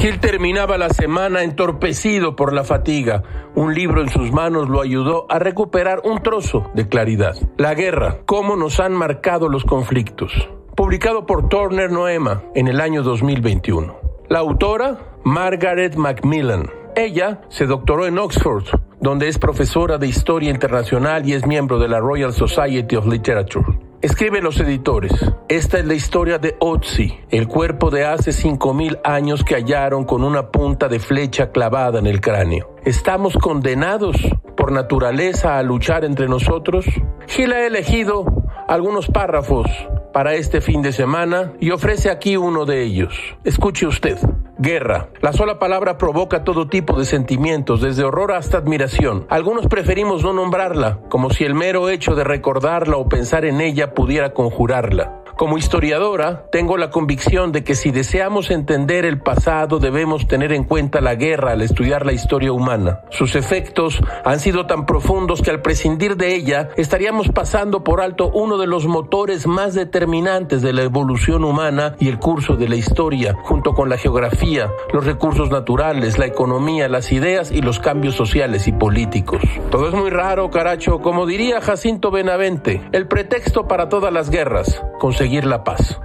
Gil terminaba la semana entorpecido por la fatiga. Un libro en sus manos lo ayudó a recuperar un trozo de claridad. La guerra, cómo nos han marcado los conflictos. Publicado por Turner Noema en el año 2021. La autora, Margaret Macmillan. Ella se doctoró en Oxford, donde es profesora de Historia Internacional y es miembro de la Royal Society of Literature. Escriben los editores, esta es la historia de Otzi, el cuerpo de hace 5.000 años que hallaron con una punta de flecha clavada en el cráneo. ¿Estamos condenados por naturaleza a luchar entre nosotros? Gil ha elegido algunos párrafos para este fin de semana y ofrece aquí uno de ellos. Escuche usted. Guerra. La sola palabra provoca todo tipo de sentimientos, desde horror hasta admiración. Algunos preferimos no nombrarla, como si el mero hecho de recordarla o pensar en ella pudiera conjurarla. Como historiadora, tengo la convicción de que si deseamos entender el pasado debemos tener en cuenta la guerra al estudiar la historia humana. Sus efectos han sido tan profundos que al prescindir de ella estaríamos pasando por alto uno de los motores más determinantes de la evolución humana y el curso de la historia, junto con la geografía, los recursos naturales, la economía, las ideas y los cambios sociales y políticos. Todo es muy raro, caracho, como diría Jacinto Benavente, el pretexto para todas las guerras, conseguir la paz.